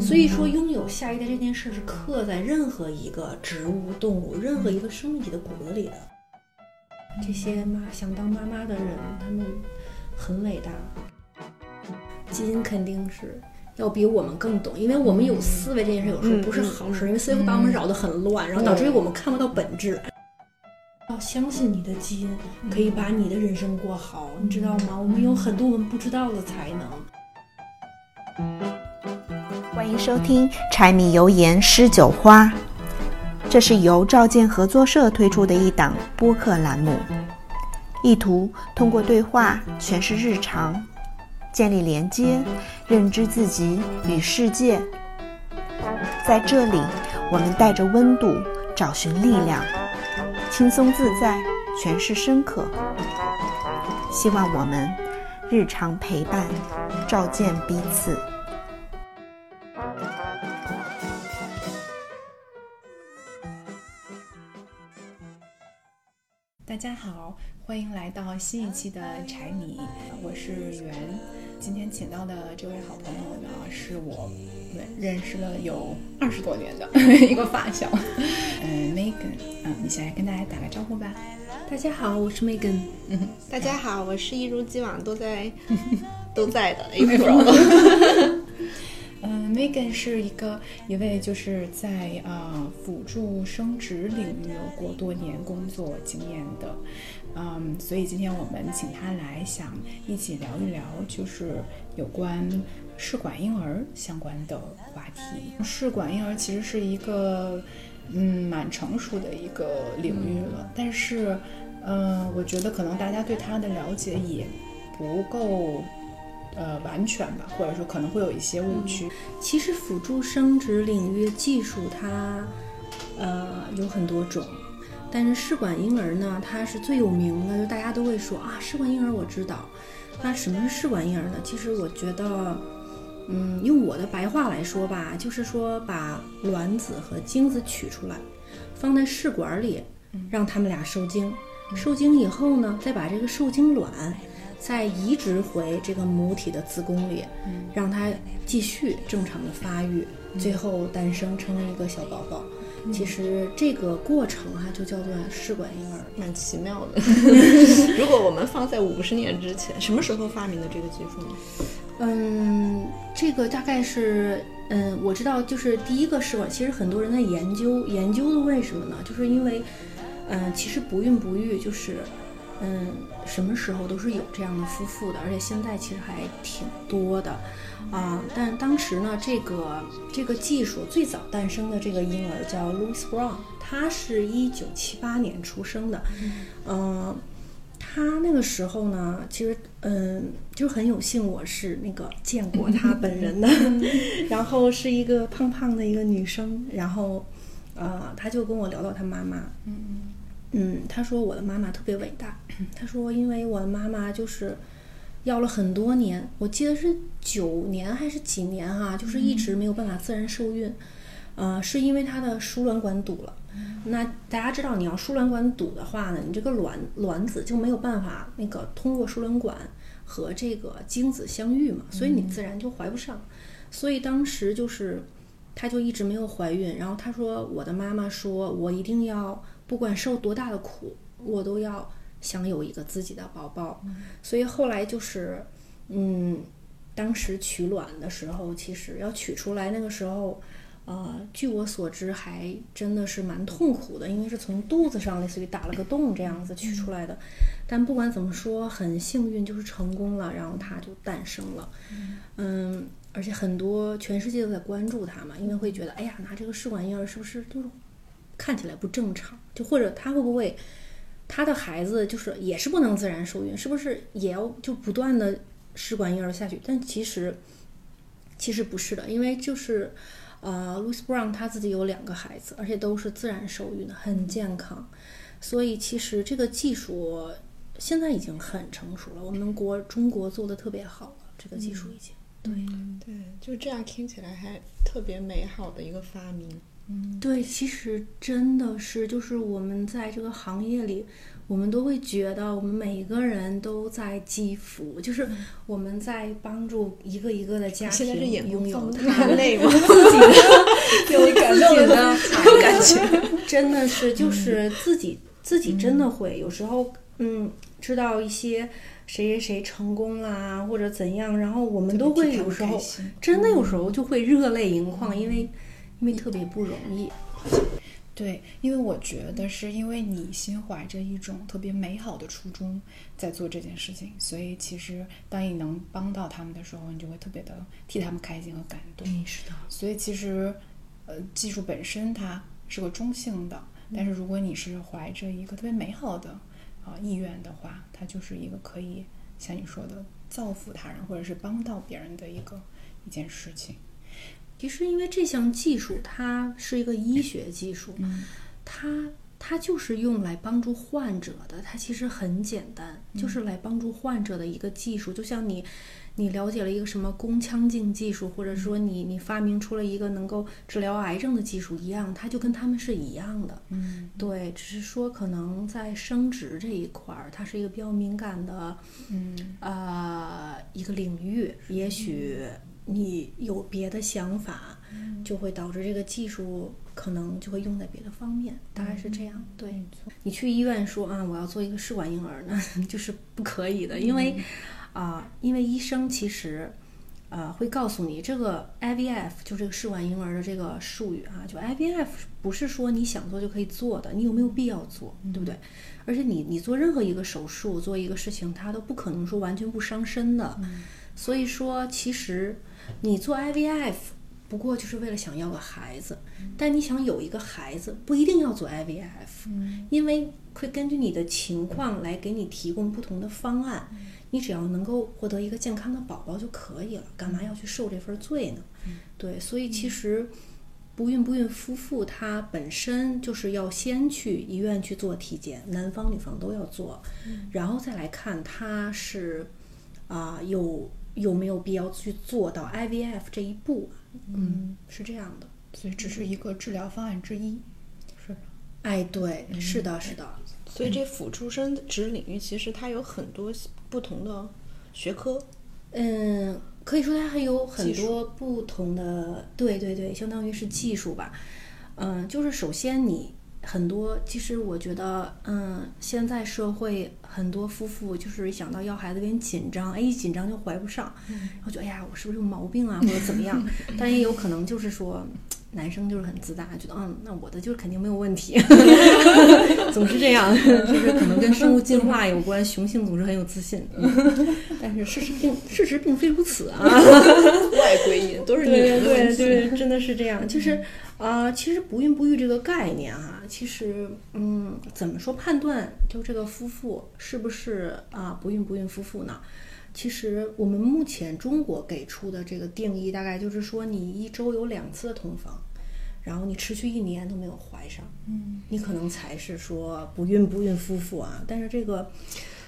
所以说，拥有下一代这件事是刻在任何一个植物、动物、任何一个生命体的骨子里的。这些妈想当妈妈的人，他们很伟大。基因肯定是要比我们更懂，因为我们有思维这件事，有时候不是好事，因为思维会把我们扰得很乱，然后导致于我们看不到本质。要相信你的基因可以把你的人生过好，你知道吗？我们有很多我们不知道的才能。欢迎收听《柴米油盐诗酒花》，这是由赵建合作社推出的一档播客栏目，意图通过对话诠释日常，建立连接，认知自己与世界。在这里，我们带着温度找寻力量，轻松自在诠释深刻。希望我们日常陪伴，照见彼此。大家好，欢迎来到新一期的柴米，我是袁。今天请到的这位好朋友呢，是我认识了有二十多年的 一个发小，嗯，Megan，嗯，你先来跟大家打个招呼吧。大家好，我是 Megan。嗯，大家好，我是一如既往都在 都在的 April。嗯，Megan 是一个一位就是在啊辅助生殖领域有过多年工作经验的，嗯，所以今天我们请他来，想一起聊一聊，就是有关试管婴儿相关的话题。试管婴儿其实是一个嗯蛮成熟的一个领域了，但是嗯，我觉得可能大家对它的了解也不够。呃，完全吧，或者说可能会有一些误区。其实辅助生殖领域技术它，呃，有很多种，但是试管婴儿呢，它是最有名的，就大家都会说啊，试管婴儿我知道。那什么是试管婴儿呢？其实我觉得，嗯，用我的白话来说吧，就是说把卵子和精子取出来，放在试管里，让他们俩受精，受精以后呢，再把这个受精卵。再移植回这个母体的子宫里，让它继续正常的发育，最后诞生成为一个小宝宝。其实这个过程哈，就叫做试管婴儿，蛮奇妙的。如果我们放在五十年之前，什么时候发明的这个技术呢？嗯，这个大概是，嗯，我知道，就是第一个试管，其实很多人在研究，研究的为什么呢？就是因为，嗯，其实不孕不育就是。嗯，什么时候都是有这样的夫妇的，而且现在其实还挺多的，啊，但当时呢，这个这个技术最早诞生的这个婴儿叫 Louis Brown，他是一九七八年出生的，嗯，他那个时候呢，其实嗯，就很有幸我是那个见过他本人的，然后是一个胖胖的一个女生，然后，呃，他就跟我聊到他妈妈，嗯。嗯，他说我的妈妈特别伟大。他说，因为我的妈妈就是要了很多年，我记得是九年还是几年哈，就是一直没有办法自然受孕。呃，是因为她的输卵管堵了。那大家知道，你要输卵管堵的话呢，你这个卵卵子就没有办法那个通过输卵管和这个精子相遇嘛，所以你自然就怀不上。所以当时就是，她就一直没有怀孕。然后她说，我的妈妈说我一定要。不管受多大的苦，我都要想有一个自己的宝宝。所以后来就是，嗯，当时取卵的时候，其实要取出来，那个时候，呃，据我所知，还真的是蛮痛苦的，因为是从肚子上类似于打了个洞这样子取出来的。但不管怎么说，很幸运就是成功了，然后它就诞生了。嗯，而且很多全世界都在关注它嘛，因为会觉得，哎呀，拿这个试管婴儿是不是都是？看起来不正常，就或者他会不会，他的孩子就是也是不能自然受孕，是不是也要就不断的试管婴儿下去？但其实其实不是的，因为就是呃，Louis Brown 他自己有两个孩子，而且都是自然受孕的，很健康，所以其实这个技术现在已经很成熟了，我们国中国做的特别好了，这个技术已经对对，就这样听起来还特别美好的一个发明。对，其实真的是，就是我们在这个行业里，我们都会觉得我们每一个人都在积福，就是我们在帮助一个一个的家现在是庭眼拥有放他泪吗？自己的 有感动觉的的 感觉，真的是就是自己自己真的会有时候嗯知道一些谁谁谁成功啦或者怎样，然后我们都会有时候真的有时候就会热泪盈眶，因为因为特别不容易。对，因为我觉得是因为你心怀着一种特别美好的初衷在做这件事情，所以其实当你能帮到他们的时候，你就会特别的替他们开心和感动。是的，所以其实，呃，技术本身它是个中性的，但是如果你是怀着一个特别美好的啊、意愿的话，它就是一个可以像你说的造福他人或者是帮到别人的一个一件事情。其实因为这项技术它是一个医学技术，嗯。它它就是用来帮助患者的，它其实很简单，就是来帮助患者的一个技术。就像你，你了解了一个什么宫腔镜技术，或者说你你发明出了一个能够治疗癌症的技术一样，它就跟他们是一样的。嗯对，只是说可能在生殖这一块儿，它是一个比较敏感的，嗯。呃，一个领域，也许你有别的想法，就会导致这个技术可能就会用在别的方面，大概是这样。对你去医院说啊，我要做一个试管婴儿，呢 就是不可以的，因为啊、因为医生其实。呃，会告诉你这个 IVF 就这个试管婴儿的这个术语啊，就 IVF 不是说你想做就可以做的，你有没有必要做，对不对？而且你你做任何一个手术，做一个事情，它都不可能说完全不伤身的。所以说，其实你做 IVF 不过就是为了想要个孩子，但你想有一个孩子，不一定要做 IVF，、因为会根据你的情况来给你提供不同的方案。你只要能够获得一个健康的宝宝就可以了，干嘛要去受这份罪呢？对，所以其实不孕不孕夫妇他本身就是要先去医院去做体检，男方女方都要做，然后再来看他是啊、有有没有必要去做到 IVF 这一步，嗯，是这样的。所以只是一个治疗方案之一，是吧？哎，对，是的，是的，所以这辅助生殖领域其实它有很多不同的学科。嗯，可以说它还有很多不同的，对对对，相当于是技术吧。嗯，就是首先你很多，其实我觉得，嗯，现在社会很多夫妇就是想到要孩子有点紧张，哎，一紧张就怀不上，然后就哎呀，我是不是有毛病啊，或者怎么样？但也有可能就是说。男生就是很自大，觉得嗯，那我的就是肯定没有问题，总是这样，就是可能跟生物进化有关，雄性总是很有自信，嗯但是事实并事实并非如此啊。外归因都是你对们的问对题。对，真的是这样。就是啊、其实不孕不育这个概念哈、其实嗯，怎么说判断就这个夫妇是不是啊、不孕不孕夫妇呢？其实我们目前中国给出的这个定义，大概就是说你一周有两次的同房，然后你持续一年都没有怀上，嗯，你可能才是说不孕不孕夫妇啊。但是这个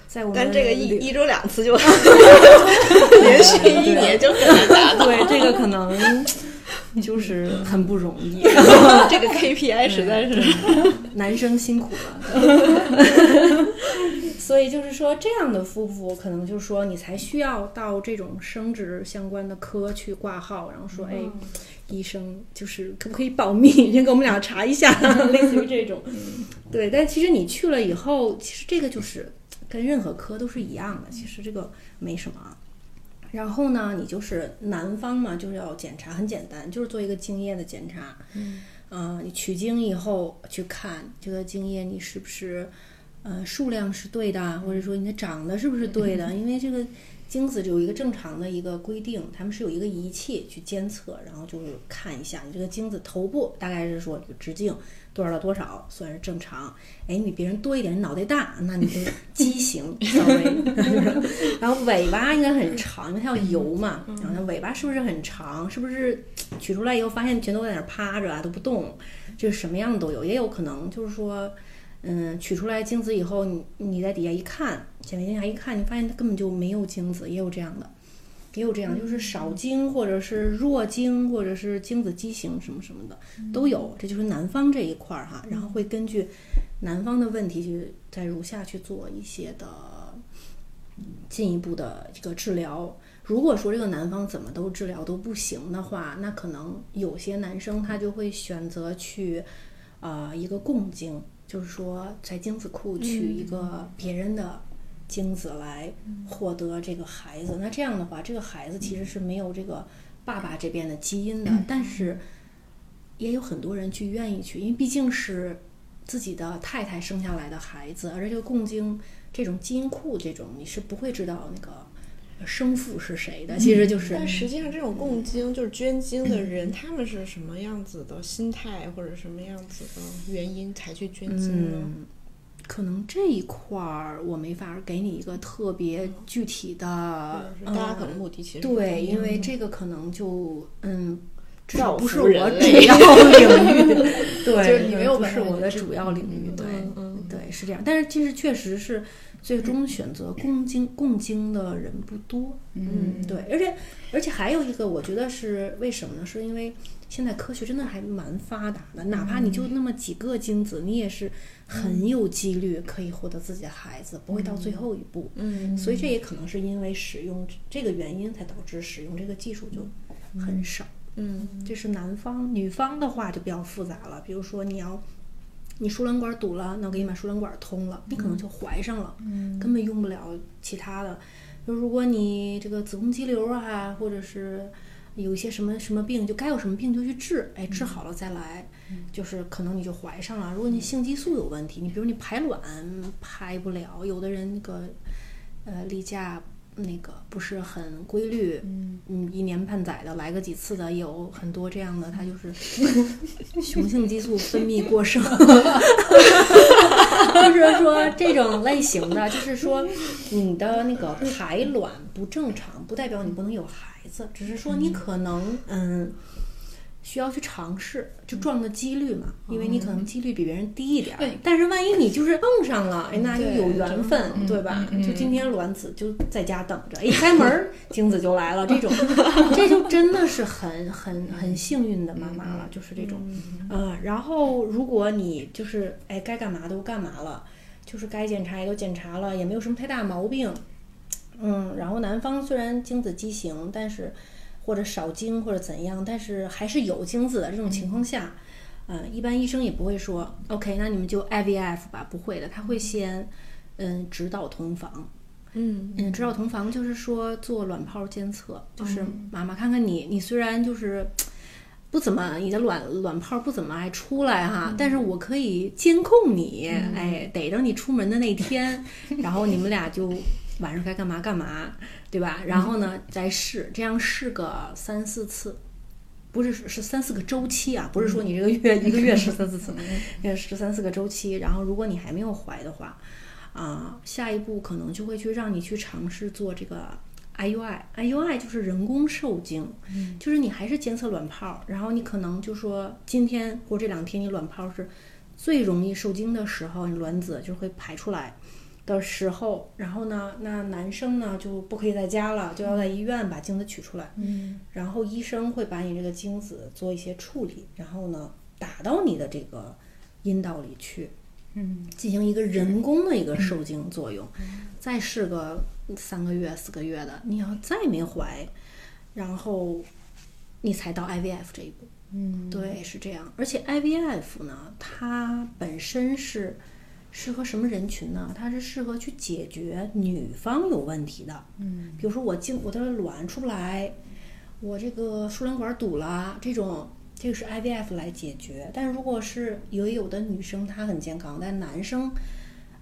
在我们但这个一一周两次就 连续一年就很难达。对这个可能就是很不容易。这个 KPI 实在是 男生辛苦了。所以就是说，这样的夫妇可能就是说，你才需要到这种生殖相关的科去挂号，然后说，哎，医生就是可不可以保密，先给我们俩查一下，类似于这种。对，但其实你去了以后，其实这个就是跟任何科都是一样的，其实这个没什么啊。然后呢，你就是男方嘛，就是要检查，很简单，就是做一个精液的检查。嗯，啊、你取精以后去看这个精液你是不是，呃，数量是对的，或者说你的长得是不是对的？因为这个精子有一个正常的一个规定，他们是有一个仪器去监测，然后就是看一下你这个精子头部大概是说就直径多少到多少算是正常。哎，你比别人多一点，脑袋大，那你就畸形稍微。然后尾巴应该很长，因为它要游嘛。然后它尾巴是不是很长？是不是取出来以后发现全都在那儿趴着啊，都不动？就是什么样的都有，也有可能就是说，嗯，取出来精子以后，你你在底下一看，显微镜下一看，你发现它根本就没有精子，也有这样的。也有这样，就是少精或者是弱精或者是精子畸形什么什么的都有，这就是男方这一块儿哈，然后会根据男方的问题去在如下去做一些的进一步的这个治疗。如果说这个男方怎么都治疗都不行的话，那可能有些男生他就会选择去啊、一个共精，就是说在精子库取一个别人的。精子来获得这个孩子，那这样的话，这个孩子其实是没有这个爸爸这边的基因的，但是也有很多人去愿意去，因为毕竟是自己的太太生下来的孩子，而这个共精这种基因库这种，你是不会知道那个生父是谁的，其实就是但实际上，这种共精就是捐精的人，他们是什么样子的心态或者什么样子的原因才去捐精呢？嗯，可能这一块儿我没法给你一个特别具体的，就是大家可能目的其实对，因为这个可能就嗯，至造少不是我主要领域，对，就是你没有不是我的主要领域，对，嗯对，是这样。但是其实确实是最终选择共精共精的人不多，嗯，对，而且而且还有一个，我觉得是为什么呢？是因为现在科学真的还蛮发达的，哪怕你就那么几个精子，你也是很有几率可以获得自己的孩子，不会到最后一步。嗯所以这也可能是因为使用这个原因，才导致使用这个技术就很少。嗯这是男方，女方的话就比较复杂了。比如说你要你输卵管堵了，那我给你把输卵管通了，你可能就怀上了，根本用不了其他的。就如果你这个子宫肌瘤啊，或者是有一些什么什么病，就该有什么病就去治，哎，治好了再来，就是可能你就怀上了。如果你性激素有问题，你比如你排卵排不了，有的人那个呃例假那个不是很规律，嗯，一年半载的来个几次的，有很多这样的，他就是 雄性激素分泌过剩，就是说这种类型的，就是说你的那个排卵不正常，不代表你不能有孩子，只是说你可能嗯。需要去尝试，就撞的几率嘛，因为你可能几率比别人低一点但是万一你就是碰上了，哎，那就有缘分，嗯对吧？嗯就今天卵子就在家等着，一开门儿精子就来了，这种，这就真的是很很很幸运的妈妈了，就是这种，呃，然后如果你就是哎该干嘛都干嘛了，就是该检查也都检查了，也没有什么太大毛病，嗯，然后男方虽然精子畸形，但是或者少精或者怎样，但是还是有精子的这种情况下，嗯、一般医生也不会说 OK，那你们就 IVF 吧，不会的，他会先嗯指导同房。嗯嗯，指导同房就是说做卵泡监测，就是妈妈看看你，你虽然就是不怎么你的卵卵泡不怎么爱出来哈，但是我可以监控你，哎，逮着你出门的那天，然后你们俩就晚上该干嘛干嘛，对吧？然后呢再试，这样试个三四次。不是是三四个周期啊，不是说你这个月一个月试三四次，也是三四个周期。然后如果你还没有怀的话，啊，下一步可能就会去让你去尝试做这个 IUI，IUI 就是人工受精，就是你还是监测卵泡，然后你可能就说今天或这两天你卵泡是最容易受精的时候，你卵子就会排出来的时候，然后呢，那男生呢就不可以在家了，就要在医院把精子取出来，嗯。然后医生会把你这个精子做一些处理，然后呢打到你的这个阴道里去，嗯。进行一个人工的一个受精作用，再试个三个月、四个月的，你要再没怀，然后你才到 IVF 这一步。嗯，对，是这样。而且 IVF 呢，它本身是适合什么人群呢？它是适合去解决女方有问题的。嗯比如说我精我的卵出不来，我这个输卵管堵了，这种这个是 IVF 来解决。但如果是有有的女生她很健康，但男生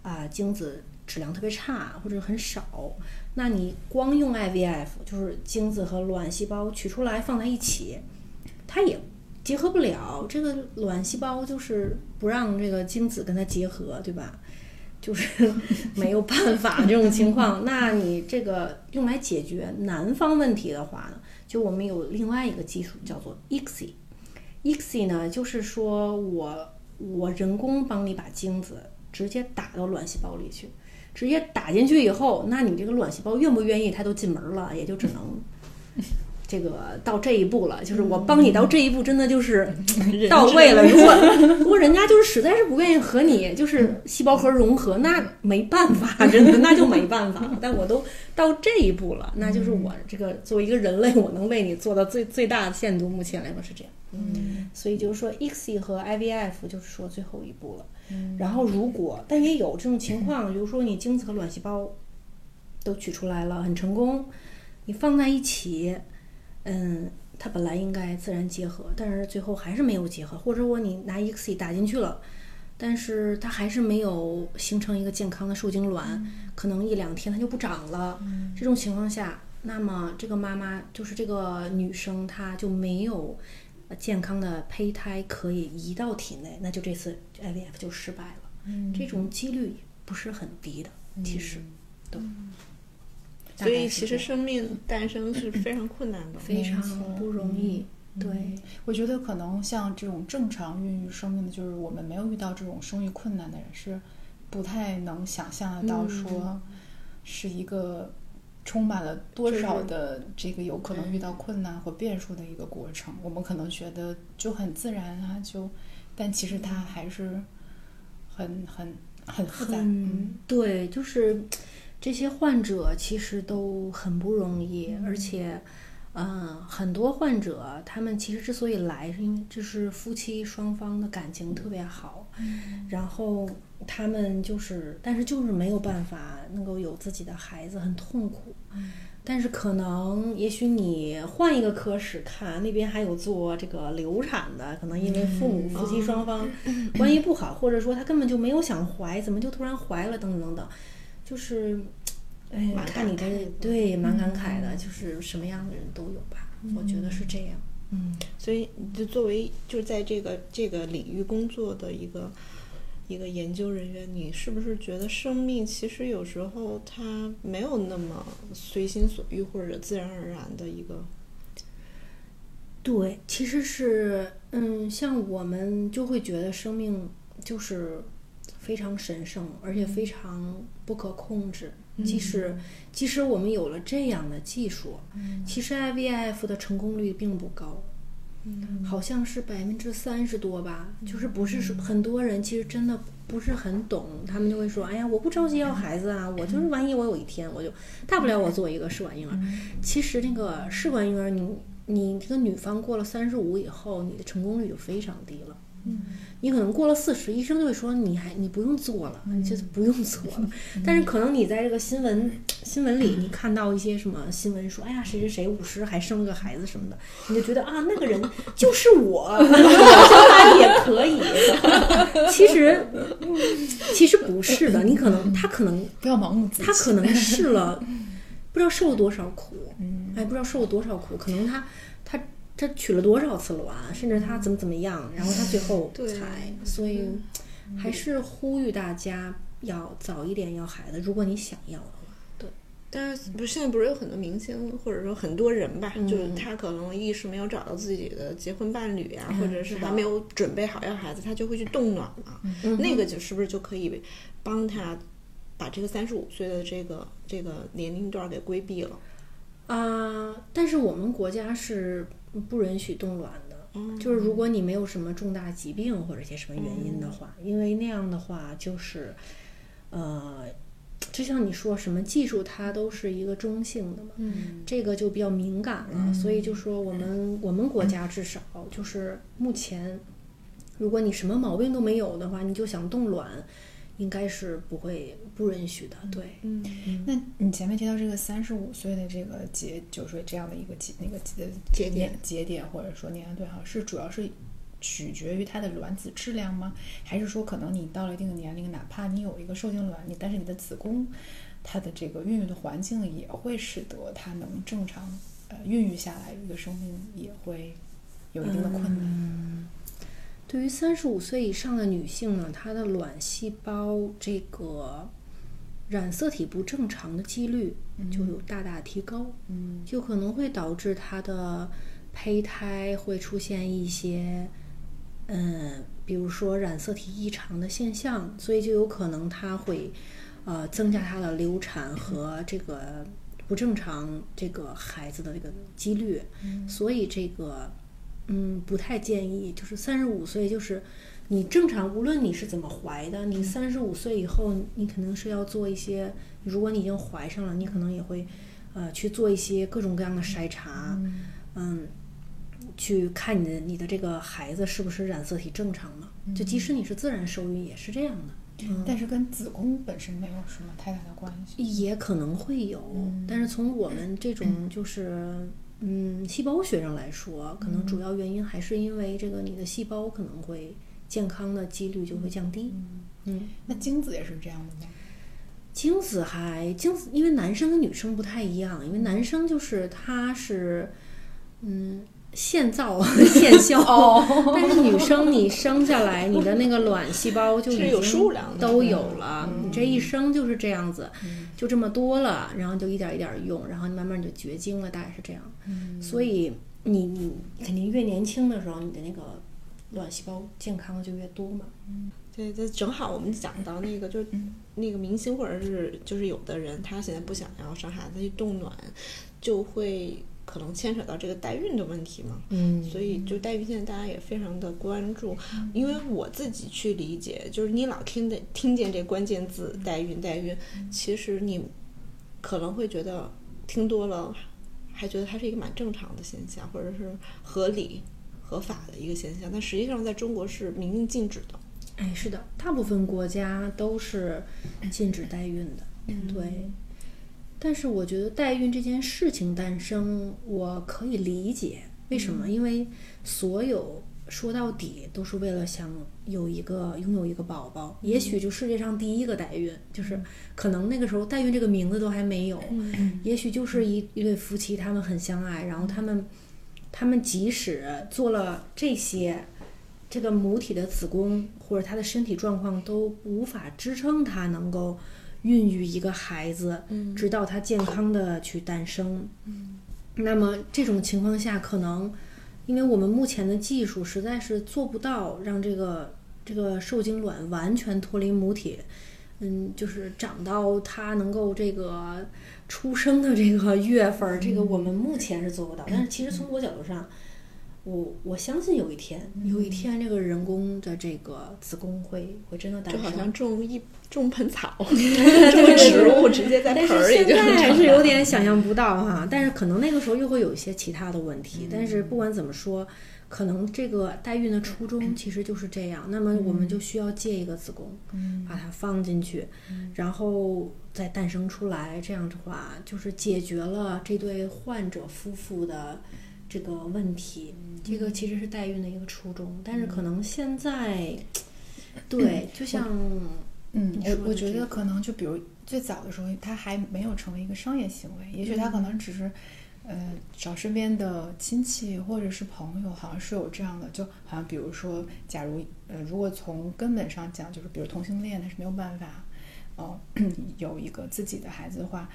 啊、精子质量特别差或者很少，那你光用 IVF 就是精子和卵细胞取出来放在一起，它也结合不了。这个卵细胞就是不让这个精子跟它结合，对吧？就是没有办法这种情况，那你这个用来解决男方问题的话呢，就我们有另外一个技术叫做 ICSI。ICSI 呢，就是说我我人工帮你把精子直接打到卵细胞里去，直接打进去以后，那你这个卵细胞愿不愿意，它都进门了，也就只能这个到这一步了，就是我帮你到这一步，真的就是到位了。如果如果人家就是实在是不愿意和你就是细胞核融合，那没办法，真的那就没办法。但我都到这一步了，那就是我这个作为一个人类，我能为你做到最最大的限度。目前来说是这样。嗯，所以就是说，ICSI 和 IVF 就是说最后一步了。然后如果但也有这种情况，比如说你精子和卵细胞都取出来了，很成功，你放在一起。嗯，它本来应该自然结合，但是最后还是没有结合，或者说你拿 ICSI 打进去了，但是它还是没有形成一个健康的受精卵，可能一两天它就不长了。这种情况下，那么这个妈妈就是这个女生，她就没有健康的胚胎可以移到体内，那就这次 IVF 就失败了。这种几率不是很低的，其实，对。所以其实生命诞生是非常困难的，非常不容易。对，我觉得可能像这种正常孕育生命的，就是我们没有遇到这种生育困难的人，是不太能想象得到说是一个充满了多少的这个有可能遇到困难或变数的一个过程。我们可能觉得就很自然啊，就，但其实它还是很很很复杂。嗯，对，就是。这些患者其实都很不容易，而且，嗯，很多患者他们其实之所以来，是因为就是夫妻双方的感情特别好，然后他们就是，但是就是没有办法能够有自己的孩子，很痛苦。但是可能也许你换一个科室看，那边还有做这个流产的，可能因为父母夫妻双方关系不好，或者说他根本就没有想怀，怎么就突然怀了，等等等等。就是，哎，看你的对，蛮感慨的，就是什么样的人都有吧，我觉得是这样。嗯，所以就作为就在这个这个领域工作的一个一个研究人员，你是不是觉得生命其实有时候它没有那么随心所欲或者自然而然的一个？对，其实是，嗯，像我们就会觉得生命就是。非常神圣，而且非常不可控制。即使即使我们有了这样的技术，其实 IVF 的成功率并不高，好像是百分之三十多吧。就是不是说很多人其实真的不是很懂，他们就会说：“哎呀，我不着急要孩子啊，我就是万一我有一天我就大不了我做一个试管婴儿。”其实那个试管婴儿，你你这个女方过了三十五以后，你的成功率就非常低了。你可能过了四十，医生就会说你还你不用做了，就是不用做了。但是可能你在这个新闻新闻里，你看到一些什么新闻说，哎呀谁谁谁五十还生了个孩子什么的，你就觉得啊那个人就是我，将来也可以。其实其实不是的，你可能他可能不要盲目，他可能试了，不知道受了多少苦，哎不知道受了多少苦，可能他他。他取了多少次卵，甚至他怎么怎么样，然后他最后才，所以还是呼吁大家要早一点要孩子，如果你想要的话。对，但是不是现在不是有很多明星，或者说很多人吧，就是他可能一时没有找到自己的结婚伴侣啊，或者是还没有准备好要孩子，他就会去冻卵嘛，那个就是不是就可以帮他把这个三十五岁的这个这个年龄段给规避了？啊，但是我们国家是。不允许冻卵的，就是如果你没有什么重大疾病或者一些什么原因的话，因为那样的话就是，呃，就像你说什么技术它都是一个中性的嘛，这个就比较敏感了，所以就说我们我们国家至少就是目前，如果你什么毛病都没有的话，你就想冻卵。应该是不会不允许的，对。嗯，那你前面提到这个三十五岁的这个节，就是这样的一个节那个节节点节点，或者说年龄段，哈，是主要是取决于它的卵子质量吗？还是说可能你到了一定的年龄，哪怕你有一个受精卵，你但是你的子宫它的这个孕育的环境也会使得它能正常呃孕育下来，一个生命也会有一定的困难。对于三十五岁以上的女性呢，她的卵细胞这个染色体不正常的几率就有大大提高，嗯，就可能会导致她的胚胎会出现一些，嗯，比如说染色体异常的现象，所以就有可能她会，呃，增加她的流产和这个不正常这个孩子的这个几率，所以这个嗯不太建议，就是三十五岁就是你正常，无论你是怎么怀的，你三十五岁以后你肯定是要做一些，如果你已经怀上了，你可能也会呃去做一些各种各样的筛查，嗯，去看你的你的这个孩子是不是染色体正常了，就即使你是自然受孕也是这样的。但是跟子宫本身没有什么太大的关系，也可能会有，但是从我们这 种就是嗯细胞学上来说，可能主要原因还是因为这个你的细胞可能会健康的几率就会降低。嗯，那精子也是这样的吗？精子还精子，因为男生跟女生不太一样，因为男生就是他是嗯。现造现消，但是女生你生下来，你的那个卵细胞就已经都有了，你这一生就是这样子，就这么多了，然后就一点一点用，然后慢慢就绝经了，大概是这样。所以你你肯定越年轻的时候，你的那个卵细胞健康的就越多嘛。对，这正好我们讲到那个，就是那个明星或者是就是有的人，他现在不想要生孩子去冻卵，就会。可能牵扯到这个代孕的问题嘛，嗯，所以就代孕现在大家也非常的关注，因为我自己去理解，就是你老听的听见这关键字代孕代孕，其实你可能会觉得听多了，还觉得它是一个蛮正常的现象，或者是合理合法的一个现象，但实际上在中国是明令禁止的。哎，是的，大部分国家都是禁止代孕的，嗯对。但是我觉得代孕这件事情诞生，我可以理解为什么，因为所有说到底都是为了想有一个拥有一个宝宝，也许就世界上第一个代孕，就是可能那个时候代孕这个名字都还没有，也许就是一一对夫妻他们很相爱，然后他们他们即使做了这些，这个母体的子宫或者他的身体状况都无法支撑他能够。孕育一个孩子，直到他健康的去诞生。那么这种情况下，可能因为我们目前的技术实在是做不到让这个这个受精卵完全脱离母体，嗯，就是长到它能够这个出生的这个月份，这个我们目前是做不到。但是其实从我角度上。我我相信有一天，有一天这个人工的这个子宫会会真的诞生，就好像种一种盆草，种植物直接在盆里。现在还是有点想象不到哈，但是可能那个时候又会有一些其他的问题。但是不管怎么说，可能这个代孕的初衷其实就是这样。那么我们就需要借一个子宫，把它放进去，然后再诞生出来。这样的话，就是解决了这对患者夫妇的。这个问题，这个其实是代孕的一个初衷，但是可能现在，对，就像，嗯，我我觉得可能就比如最早的时候，它还没有成为一个商业行为，也许它可能只是，呃，找身边的亲戚或者是朋友，好像是有这样的，就好像比如说，假如呃，如果从根本上讲，就是比如同性恋，他是没有办法，哦，有一个自己的孩子的话，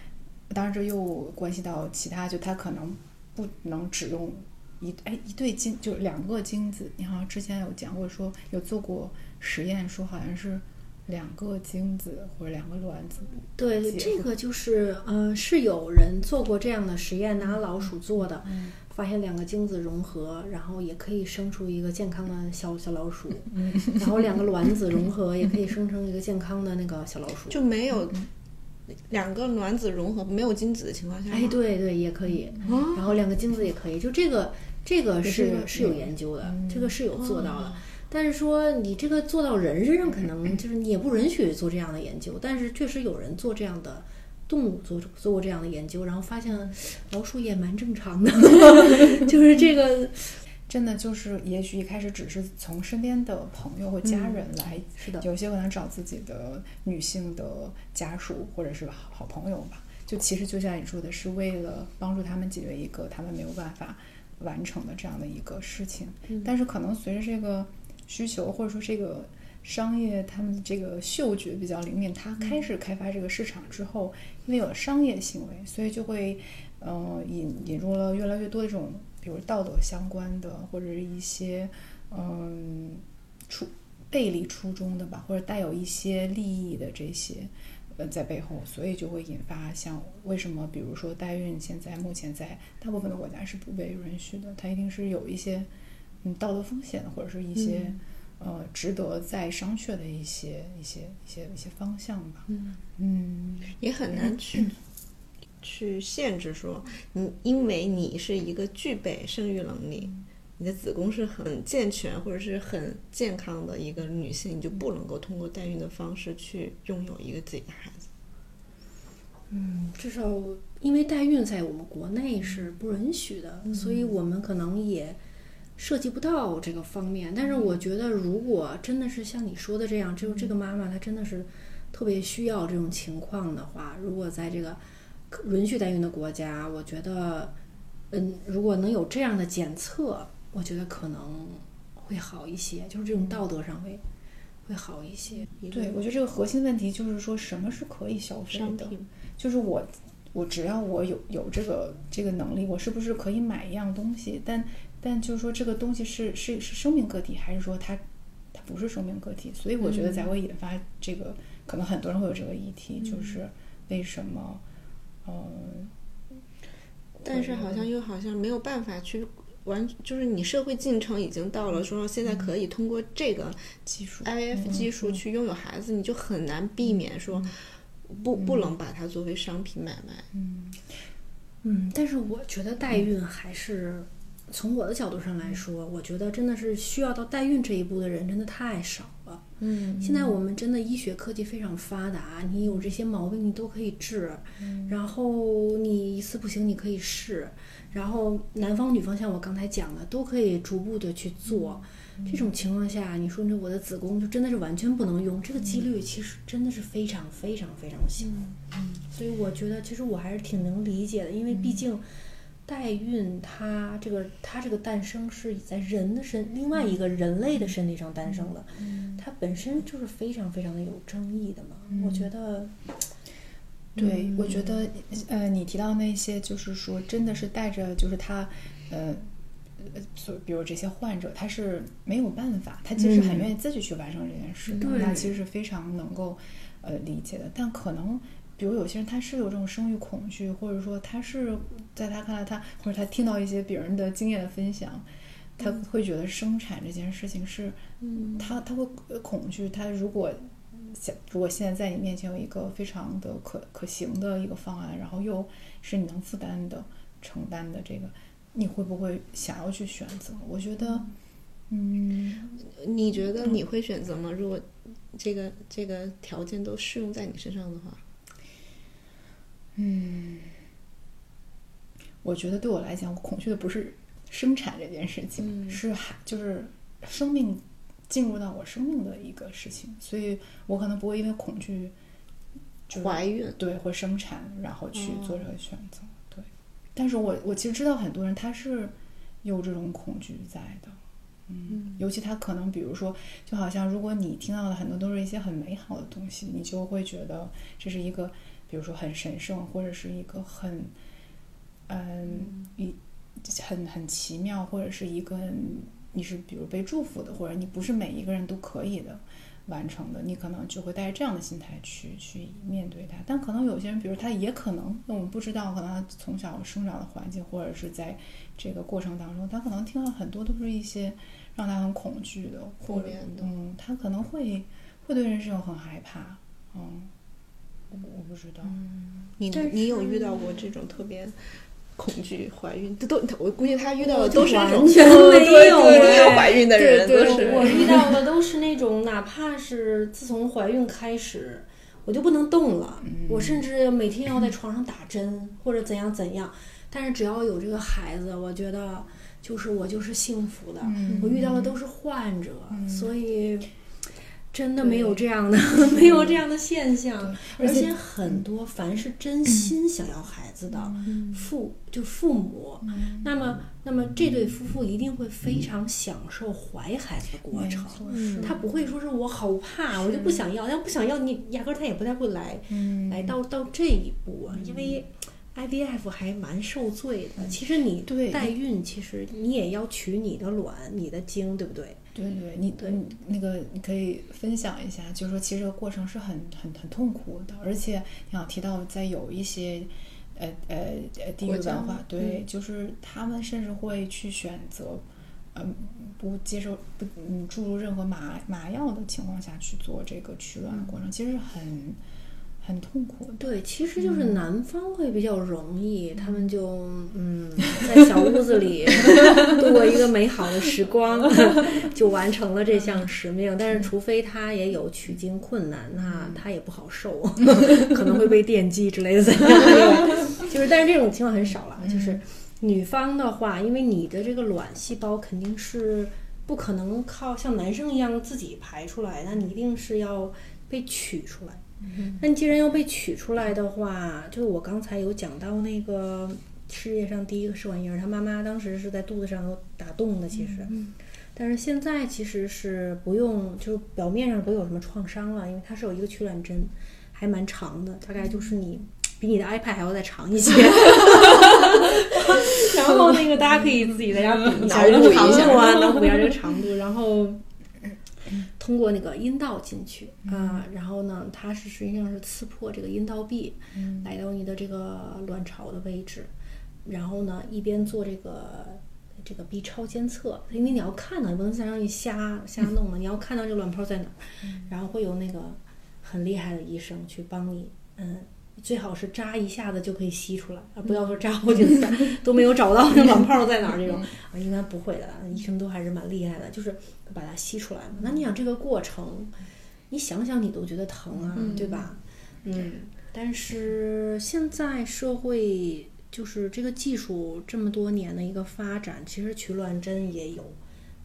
当然这又关系到其他，就他可能。不能只用一哎一对精就是两个精子，你好像之前有讲过说有做过实验，说好像是两个精子或者两个卵子。对，这个就是呃是有人做过这样的实验，拿老鼠做的，发现两个精子融合，然后也可以生出一个健康的小小老鼠，然后两个卵子融合也可以生成一个健康的那个小老鼠，就没有。两个卵子融合没有精子的情况下，哎，对对，也可以。然后两个精子也可以，就这个这个是是有研究的，这个是有做到的。但是说你这个做到人身上，可能就是你也不允许做这样的研究。但是确实有人做这样的动物做做过这样的研究，然后发现老鼠也蛮正常的，就是这个。真的就是，也许一开始只是从身边的朋友或家人来，是的，有些可能找自己的女性的家属或者是好朋友吧。就其实就像你说的，是为了帮助他们解决一个他们没有办法完成的这样的一个事情。但是可能随着这个需求或者说这个商业，他们这个嗅觉比较灵敏，他开始开发这个市场之后，因为有了商业行为，所以就会呃引引入了越来越多的这种。比如道德相关的，或者是一些嗯初背离初衷的吧，或者带有一些利益的这些呃在背后，所以就会引发像为什么，比如说代孕现在目前在大部分的国家是不被允许的，它一定是有一些嗯道德风险或者是一些。呃，值得再商榷的一些、一些、一些、一些方向吧。嗯嗯，也很难去 去限制说，你因为你是一个具备生育能力，你的子宫是很健全或者是很健康的一个女性，你就不能够通过代孕的方式去拥有一个自己的孩子。嗯，至少因为代孕在我们国内是不允许的，所以我们可能也。涉及不到这个方面，但是我觉得，如果真的是像你说的这样，只有这个妈妈她真的是特别需要这种情况的话，如果在这个允许代孕的国家，我觉得，嗯，如果能有这样的检测，我觉得可能会好一些，就是这种道德上会会好一些。对，我觉得这个核心问题就是说什么是可以消费的，就是我我只要我有有这个这个能力，我是不是可以买一样东西？但但就是说，这个东西是是是生命个体，还是说它它不是生命个体？所以我觉得才会引发这个，可能很多人会有这个议题，就是为什么？嗯，但是好像又好像没有办法去完，就是你社会进程已经到了，说现在可以通过这个技术 IF 技术去拥有孩子，你就很难避免说不不能把它作为商品买卖。嗯嗯，但是我觉得代孕还是。从我的角度上来说，我觉得真的是需要到代孕这一步的人真的太少了。嗯，现在我们真的医学科技非常发达，你有这些毛病你都可以治，然后你一次不行你可以试，然后男方女方像我刚才讲的都可以逐步的去做。这种情况下，你说那我的子宫就真的是完全不能用，这个几率其实真的是非常非常非常小。嗯，所以我觉得其实我还是挺能理解的，因为毕竟。代孕，它这个它这个诞生是在人的身，另外一个人类的身体上诞生的，它本身就是非常非常的有争议的嘛。我觉得，对，我觉得，呃，你提到那些，就是说，真的是带着，就是他，呃，就比如这些患者，他是没有办法，他其实很愿意自己去完成这件事的，那其实是非常能够，呃，理解的，但可能。比如有些人他是有这种生育恐惧，或者说他是在他看来他或者他听到一些别人的经验的分享，他会觉得生产这件事情是，嗯他他会恐惧。他如果想如果现在在你面前有一个非常的可可行的一个方案，然后又是你能负担的承担的这个，你会不会想要去选择？我觉得，嗯，你觉得你会选择吗？如果这个这个条件都适用在你身上的话？嗯，我觉得对我来讲，我恐惧的不是生产这件事情，是还就是生命进入到我生命的一个事情，所以我可能不会因为恐惧怀孕。对或生产，然后去做这个选择。对，但是我我其实知道很多人他是有这种恐惧在的，嗯，尤其他可能比如说，就好像如果你听到的很多都是一些很美好的东西，你就会觉得这是一个。比如说很神圣，或者是一个很，嗯，一很很奇妙，或者是一个你是比如被祝福的，或者你不是每一个人都可以的完成的，你可能就会带着这样的心态去去面对它。但可能有些人，比如他也可能，那我们不知道，可能他从小生长的环境，或者是在这个过程当中，他可能听到很多都是一些让他很恐惧的，或者嗯，他可能会会对人生很害怕，嗯。我不知道，你你有遇到过这种特别恐惧怀孕？这都我估计他遇到的都是那种完全没有没有怀孕的人，都是我遇到的都是那种，哪怕是自从怀孕开始，我就不能动了，我甚至每天要在床上打针或者怎样怎样，但是只要有这个孩子，我觉得就是我就是幸福的。我遇到的都是患者，所以。真的没有这样的，没有这样的现象，而且很多凡是真心想要孩子的父就父母，那么那么这对夫妇一定会非常享受怀孩子的过程，他不会说是我好怕，我就不想要，要不想要你压根他也不太会来来到到这一步，因为 IVF 还蛮受罪的。其实你对。代孕，其实你也要取你的卵、你的精，对不对？对对，你对你那个你可以分享一下，就是说其实这个过程是很很很痛苦的，而且你想提到在有一些呃呃呃地域文化，对，就是他们甚至会去选择。嗯，不接受不嗯注入任何麻麻药的情况下去做这个取卵的过程，其实很很痛苦。对，其实就是男方会比较容易，他们就嗯，在小屋子里度过一个美好的时光，就完成了这项使命。但是，除非他也有取经困难，那他也不好受，可能会被电击之类的？就是，但是这种情况很少了。就是女方的话，因为你的这个卵细胞肯定是不可能靠像男生一样自己排出来，那你一定是要被取出来。那你既然要被取出来的话，就是我刚才有讲到那个世界上第一个试管婴儿，他妈妈当时是在肚子上有打洞的，其实，但是现在其实是不用，就是表面上不会有什么创伤了，因为它是有一个取卵针，还蛮长的，大概就是你比你的 iPad 还要再长一些。然后那个大家可以自己在家比一下这个长度啊，脑补一下这个长度，然后。通过那个阴道进去啊，然后呢，它是实际上是刺破这个阴道壁，来到你的这个卵巢的位置，然后呢，一边做这个这个 B 超监测，因为你要看呢，你不能再让你瞎瞎弄了，你要看到这个卵泡在哪儿，然后会有那个很厉害的医生去帮你，嗯。最好是扎一下子就可以吸出来，啊不要说扎好几次都没有找到那卵泡在哪儿这种啊，应该不会的，医生都还是蛮厉害的，就是把它吸出来嘛。那你想这个过程，你想想你都觉得疼啊，对吧？嗯，但是现在社会就是这个技术这么多年的一个发展，其实取卵针也有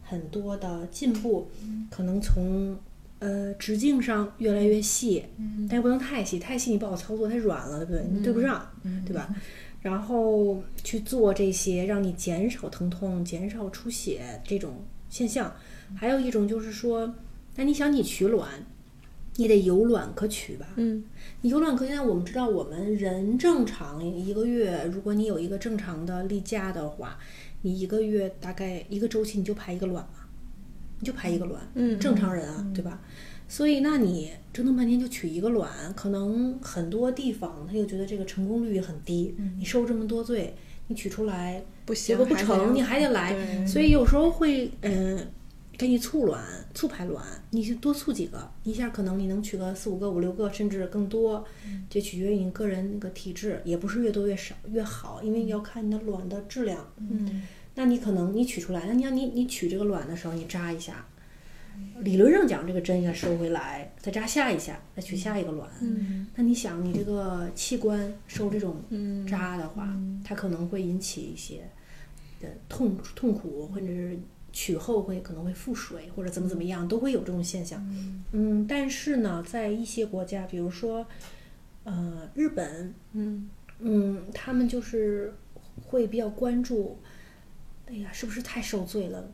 很多的进步，可能从。呃，直径上越来越细，但又不能太细，太细你不好操作，太软了，对不对？你对不上，对吧？然后去做这些，让你减少疼痛、减少出血这种现象。还有一种就是说，那你想你取卵，你得有卵可取吧？嗯，你有卵可取。那我们知道，我们人正常一个月，如果你有一个正常的例假的话，你一个月大概一个周期你就排一个卵嘛。你就排一个卵，嗯，正常人啊，对吧？所以，那你折腾半天就取一个卵，可能很多地方他又觉得这个成功率很低。你受这么多罪，你取出来不行，结果不成，你还得来。所以有时候会，嗯，给你促卵、促排卵，你就多促几个，一下可能你能取个四五个、五六个，甚至更多，这取决于你个人那个体质，也不是越多越少越好，因为要看你的卵的质量。嗯。那你可能你取出来，那你要你你取这个卵的时候，你扎一下，理论上讲这个针应该收回来，再扎下一下，再取下一个卵。嗯，那你想你这个器官受这种扎的话，它可能会引起一些的痛痛苦，或者是取后会可能会腹水或者怎么怎么样，都会有这种现象。嗯，但是呢，在一些国家，比如说呃日本，嗯嗯，他们就是会比较关注。哎呀，是不是太受罪了？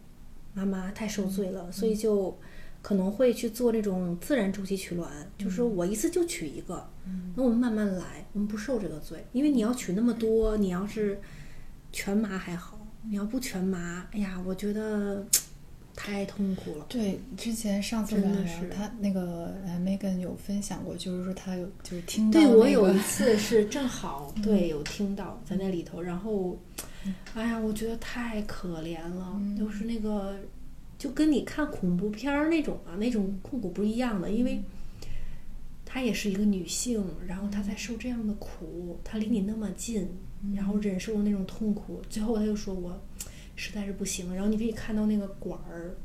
妈妈太受罪了，所以就可能会去做那种自然周期取卵，就是我一次就取一个，那我们慢慢来，我们不受这个罪。因为你要取那么多，你要是全麻还好，你要不全麻，哎呀，我觉得太痛苦了。对，之前上次聊聊他那个呃，Megan 有分享过，就是说他有就是听到，对我有一 次是正好对有听到在那里头，然后。哎呀，我觉得太可怜了，就是那个，就跟你看恐怖片儿那种啊，那种痛苦不一样的，因为她也是一个女性，然后她在受这样的苦，她离你那么近，然后忍受那种痛苦，最后她就说我实在是不行，然后你可以看到那个管儿，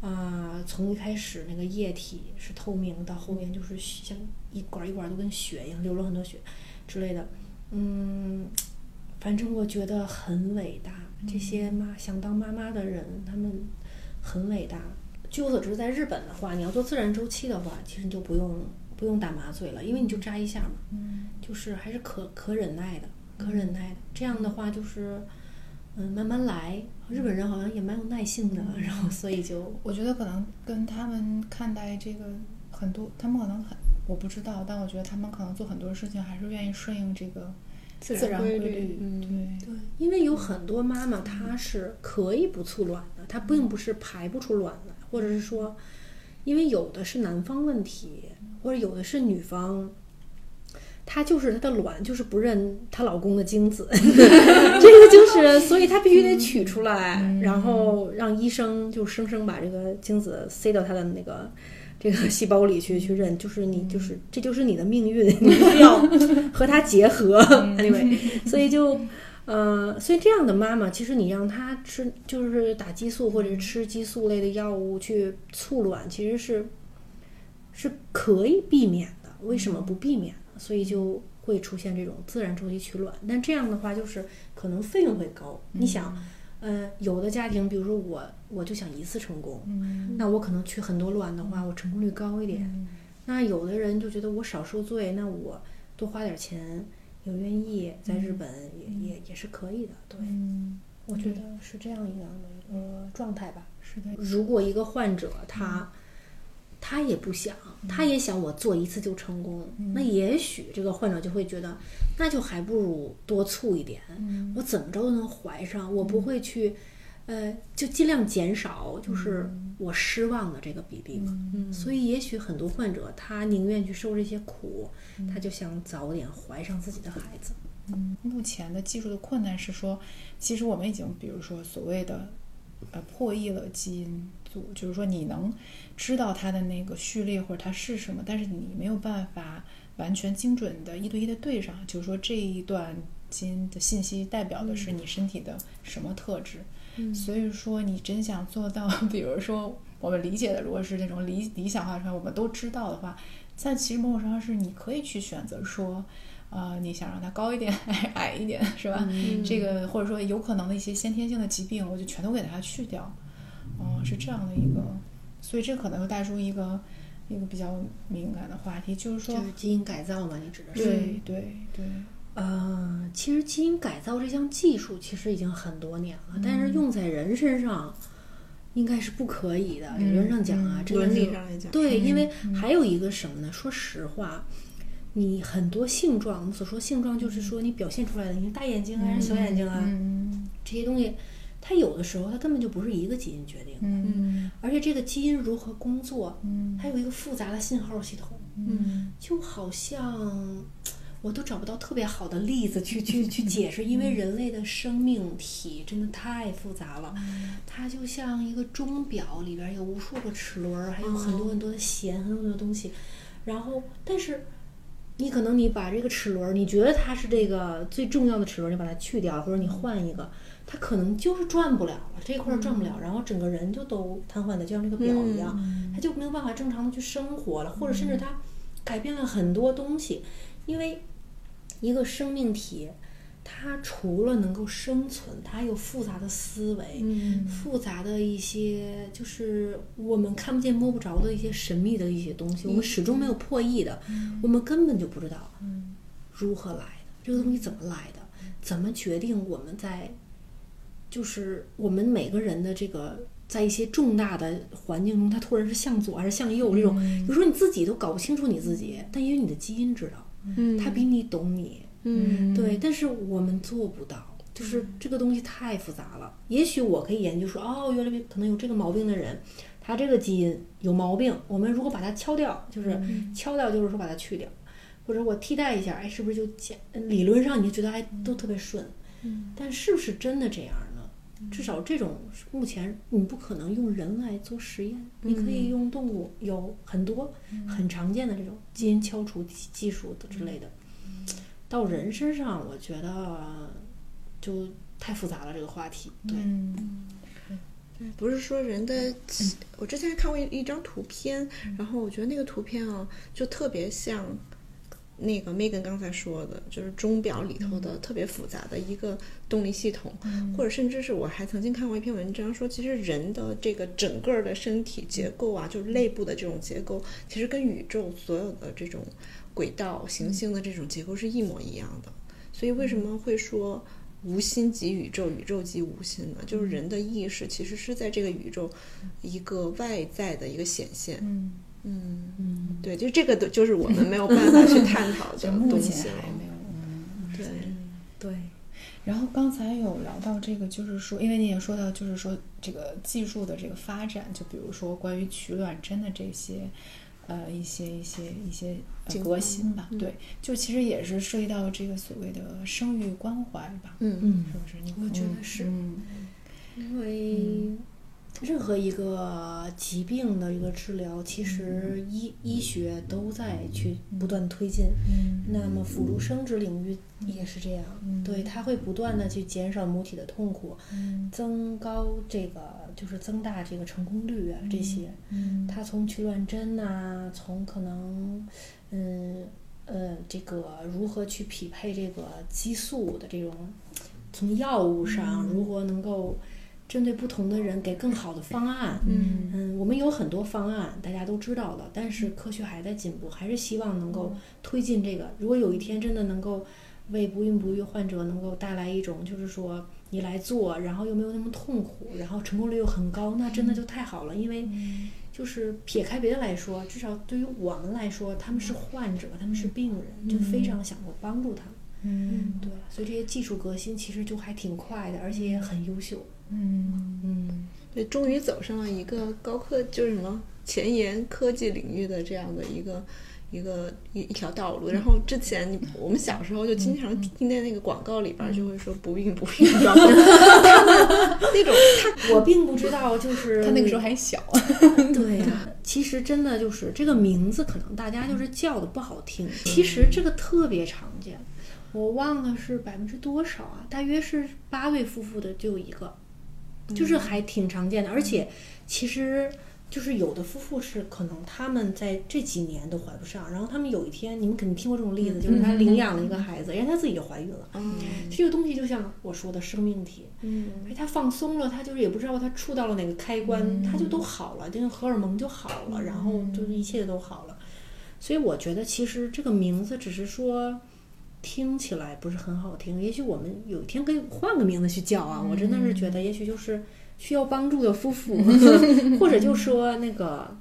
啊，从一开始那个液体是透明，到后面就是像一管一管都跟血一样流了很多血之类的，嗯。反正我觉得很伟大，这些妈想当妈妈的人，他们很伟大。据我所知，在日本的话，你要做自然周期的话，其实你就不用不用打麻醉了，因为你就扎一下嘛，就是还是可可忍耐的，可忍耐的。这样的话就是，嗯，慢慢来。日本人好像也蛮有耐性的，然后所以就我觉得可能跟他们看待这个很多，他们可能很我不知道，但我觉得他们可能做很多事情还是愿意顺应这个。自然规律，嗯，对，因为有很多妈妈她是可以不促卵的，她并不是排不出卵来，或者是说，因为有的是男方问题，或者有的是女方。她就是她的卵，就是不认她老公的精子，这个就是，所以她必须得取出来，然后让医生就生生把这个精子塞到她的那个这个细胞里去去认，就是你就是这就是你的命运，你必须要和它结合。anyway，所以就呃，所以这样的妈妈，其实你让她吃就是打激素或者吃激素类的药物去促卵，其实是是可以避免的。为什么不避免呢？所以就会出现这种自然周期取卵，但这样的话就是可能费用会高。你想，呃，有的家庭，比如说我，我就想一次成功，那我可能取很多卵的话，我成功率高一点。那有的人就觉得我少受罪，那我多花点钱，也愿意在日本也、也也是可以的。对，我觉得是这样一样的一个状态吧。是的，如果一个患者他、他也不想，他也想我做一次就成功，那也许这个患者就会觉得，那就还不如多促一点，我怎么着都能怀上，我不会去，呃，就尽量减少就是我失望的这个比例嘛。所以也许很多患者他宁愿去受这些苦，他就想早点怀上自己的孩子。目前的技术的困难是说，其实我们已经，比如说所谓的，呃，破译了基因组，就是说你能知道它的那个序列或者它是什么，但是你没有办法完全精准的一对一的对上，就是说这一段基因的信息代表的是你身体的什么特质。所以说，你真想做到，比如说我们理解的，如果是那种理理想化出来，我们都知道的话，但其实某种程度上是你可以去选择说。呃，你想让它高一点，矮一点，是吧？这个或者说有可能的一些先天性的疾病，我就全都给它去掉。嗯、是这样的一个，所以这可能会带出一个一个比较敏感的话题，就是说，就是基因改造嘛，你指的是？对对对，呃，其实基因改造这项技术其实已经很多年了，但是用在人身上应该是不可以的。理论上讲啊，真的伦是理上来讲，对，因为还有一个什么呢？说实话，你很多性状，我们所说性状就是说你表现出来的，你是大眼睛啊还是小眼睛啊，嗯这些东西，它有的时候它根本就不是一个基因决定的，嗯。而且这个基因如何工作，嗯。它有一个复杂的信号系统。嗯。就好像我都找不到特别好的例子去去去解释，因为人类的生命体真的太复杂了，它就像一个钟表里边有无数个齿轮儿，还有很多很多的弦，很多很多东西，然后但是。你可能你把这个齿轮儿，你觉得它是这个最重要的齿轮儿，你把它去掉，或者你换一个，它可能就是转不了了，这一块儿转不了，然后整个人就都瘫痪的，就像这个表一样，他就没有办法正常的去生活了，或者甚至他改变了很多东西，因为一个生命体，它除了能够生存，它还有复杂的思维，嗯。复杂的一些就是我们看不见摸不着的一些神秘的一些东西，我们始终没有破译的，我们根本就不知道如何来的，这个东西怎么来的，怎么决定我们在就是我们每个人的这个。在一些重大的环境中，他突然是向左还是向右，这种有时候你自己都搞不清楚你自己，但因为你的基因知道，嗯他比你懂你，嗯对，但是我们做不到，就是这个东西太复杂了。也许我可以研究说，哦，原来可能有这个毛病的人，他这个基因有毛病，我们如果把它敲掉，就是敲掉，就是说把它去掉，或者我替代一下，哎，是不是就简理论上你就觉得哎都特别顺，但是不是真的这样呢？至少这种目前你不可能用人来做实验，你可以用动物，有很多很常见的这种基因敲除技技术的之类的。到人身上，我觉得就太复杂了这个话题。对，嗯对，不是说人的，我之前看过一一张图片，然后我觉得那个图片啊，就特别像那个 Megan 刚才说的，就是钟表里头的特别复杂的一个动力系统，或者甚至是我还曾经看过一篇文章说，其实人的这个整个儿的身体结构啊，就是内部的这种结构，其实跟宇宙所有的这种轨道、行星的这种结构是一模一样的。所以为什么会说无心即宇宙，宇宙即无心呢？就是人的意识其实是在这个宇宙一个外在的一个显现。嗯，嗯。嗯，对，就这个都就是我们没有办法去探讨的 就目东西了。前还没有，嗯，对，对。然后刚才有聊到这个，就是说，因为你也说到，就是说这个技术的这个发展，就比如说关于取卵针的这些，呃，一些一些一些革新吧，对，就其实也是涉及到这个所谓的生育关怀吧，嗯。嗯，是不是？你我觉得是，嗯，因为任何一个疾病的一个治疗，其实医医学都在去不断推进。嗯。那么辅助生殖领域也是这样，嗯。对，它会不断的去减少母体的痛苦，嗯。增高这个就是增大这个成功率啊，这些。嗯。它从取卵针呐、从可能，嗯呃，这个如何去匹配这个激素的这种，从药物上如何能够针对不同的人给更好的方案。嗯嗯，我们有很多方案，大家都知道了，但是科学还在进步，还是希望能够推进这个。如果有一天真的能够为不孕不育患者能够带来一种，就是说你来做，然后又没有那么痛苦，然后成功率又很高，那真的就太好了。因为就是撇开别的来说，至少对于我们来说，他们是患者，他们是病人，就非常想过帮助他们。嗯对，所以这些技术革新其实就还挺快的，而且也很优秀。嗯。嗯，对，终于走上了一个高科，就是什么前沿科技领域的这样的一个一个一一条道路。然后之前你我们小时候就经常听见那个广告里边儿就会说不孕不育，那种我并不知道，就是他那个时候还小，对呀、其实真的就是这个名字，可能大家就是叫的不好听。其实这个特别常见，我忘了是百分之多少啊，大约是八位夫妇的就有一个，就是还挺常见的。而且其实就是有的夫妇是可能他们在这几年都怀不上，然后他们有一天，你们肯定听过这种例子，就是他领养了一个孩子，人家自己就怀孕了。嗯这个东西就像我说的生命体，他放松了，他就是也不知道他触到了哪个开关，他就都好了，就是荷尔蒙就好了，然后就是一切都好了。所以我觉得其实这个名字只是说听起来不是很好听，也许我们有一天可以换个名字去叫啊。我真的是觉得，也许就是需要帮助的夫妇，或者就说那个